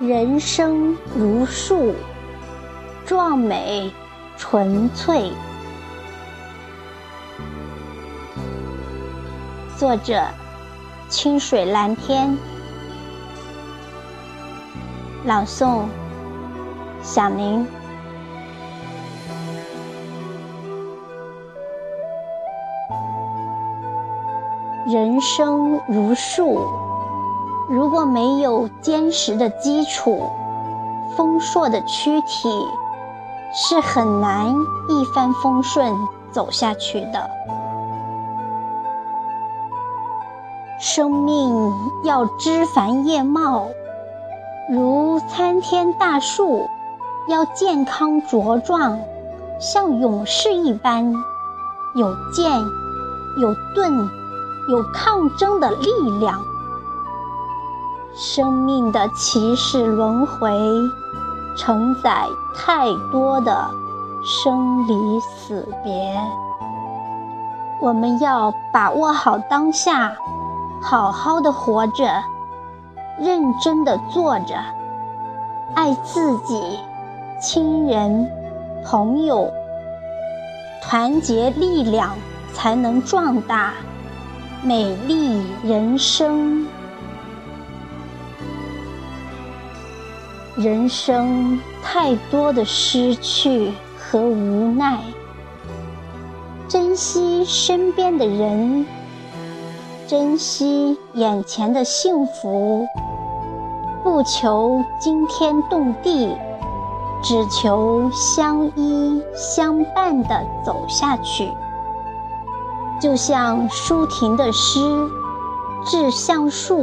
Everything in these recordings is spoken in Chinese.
人生如树，壮美纯粹。作者：清水蓝天。朗诵：小宁。人生如树。如果没有坚实的基础，丰硕的躯体是很难一帆风顺走下去的。生命要枝繁叶茂，如参天大树，要健康茁壮，像勇士一般，有剑，有盾，有抗争的力量。生命的起始轮回，承载太多的生离死别。我们要把握好当下，好好的活着，认真的做着，爱自己、亲人、朋友，团结力量，才能壮大美丽人生。人生太多的失去和无奈，珍惜身边的人，珍惜眼前的幸福，不求惊天动地，只求相依相伴的走下去。就像舒婷的诗《致橡树》。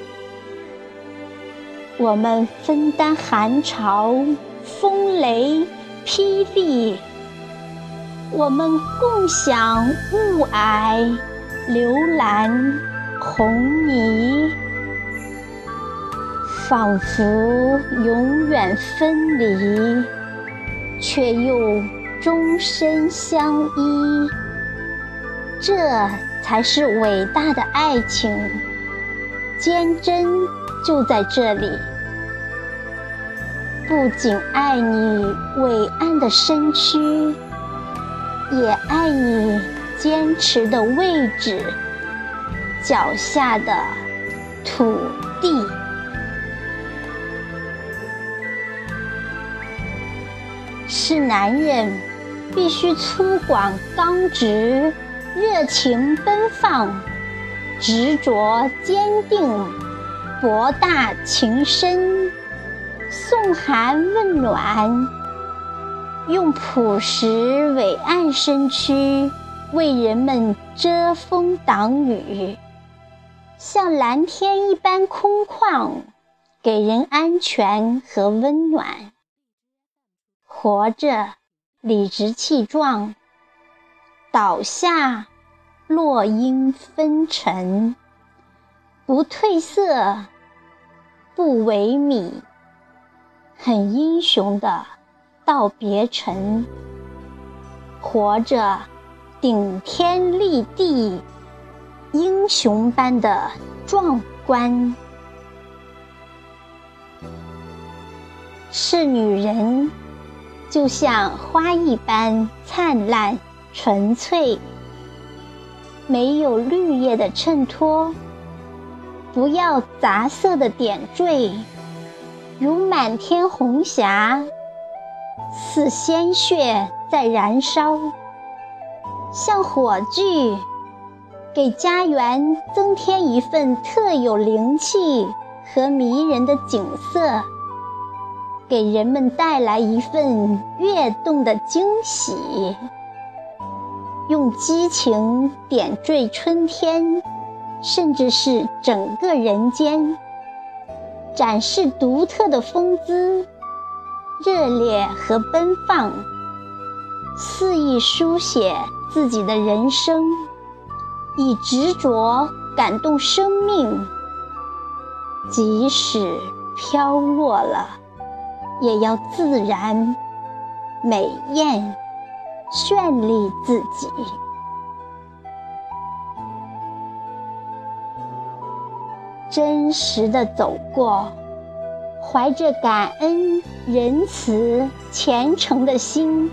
我们分担寒潮、风雷、霹雳；我们共享雾霭、流岚、红霓，仿佛永远分离，却又终身相依。这才是伟大的爱情，坚贞就在这里。不仅爱你伟岸的身躯，也爱你坚持的位置，脚下的土地。是男人，必须粗犷刚直，热情奔放，执着坚定，博大情深。送寒问暖，用朴实伟岸身躯为人们遮风挡雨，像蓝天一般空旷，给人安全和温暖。活着理直气壮，倒下落英纷尘，不褪色，不萎靡。很英雄的道别尘，活着顶天立地，英雄般的壮观。是女人，就像花一般灿烂纯粹，没有绿叶的衬托，不要杂色的点缀，如满天红霞，似鲜血在燃烧，像火炬，给家园增添一份特有灵气和迷人的景色，给人们带来一份跃动的惊喜。用激情点缀春天，甚至是整个人间，展示独特的风姿，热烈和奔放，肆意书写自己的人生，以执着感动生命。即使飘落了，也要自然美艳。绚丽自己，真实的走过，怀着感恩、仁慈、虔诚的心，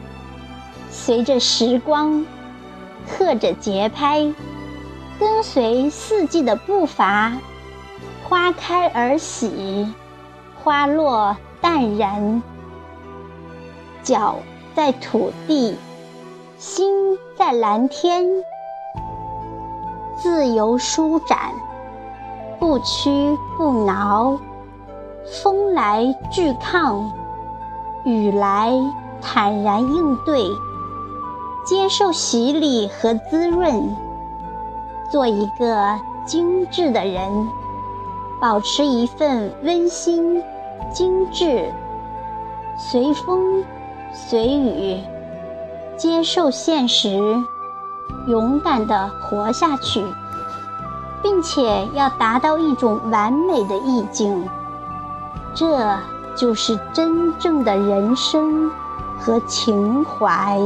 随着时光，和着节拍，跟随四季的步伐，花开而喜，花落淡然，脚在土地。心在蓝天，自由舒展，不屈不挠。风来拒抗，雨来坦然应对，接受洗礼和滋润，做一个精致的人，保持一份温馨、精致，随风随雨。接受现实，勇敢地活下去，并且要达到一种完美的意境，这就是真正的人生和情怀。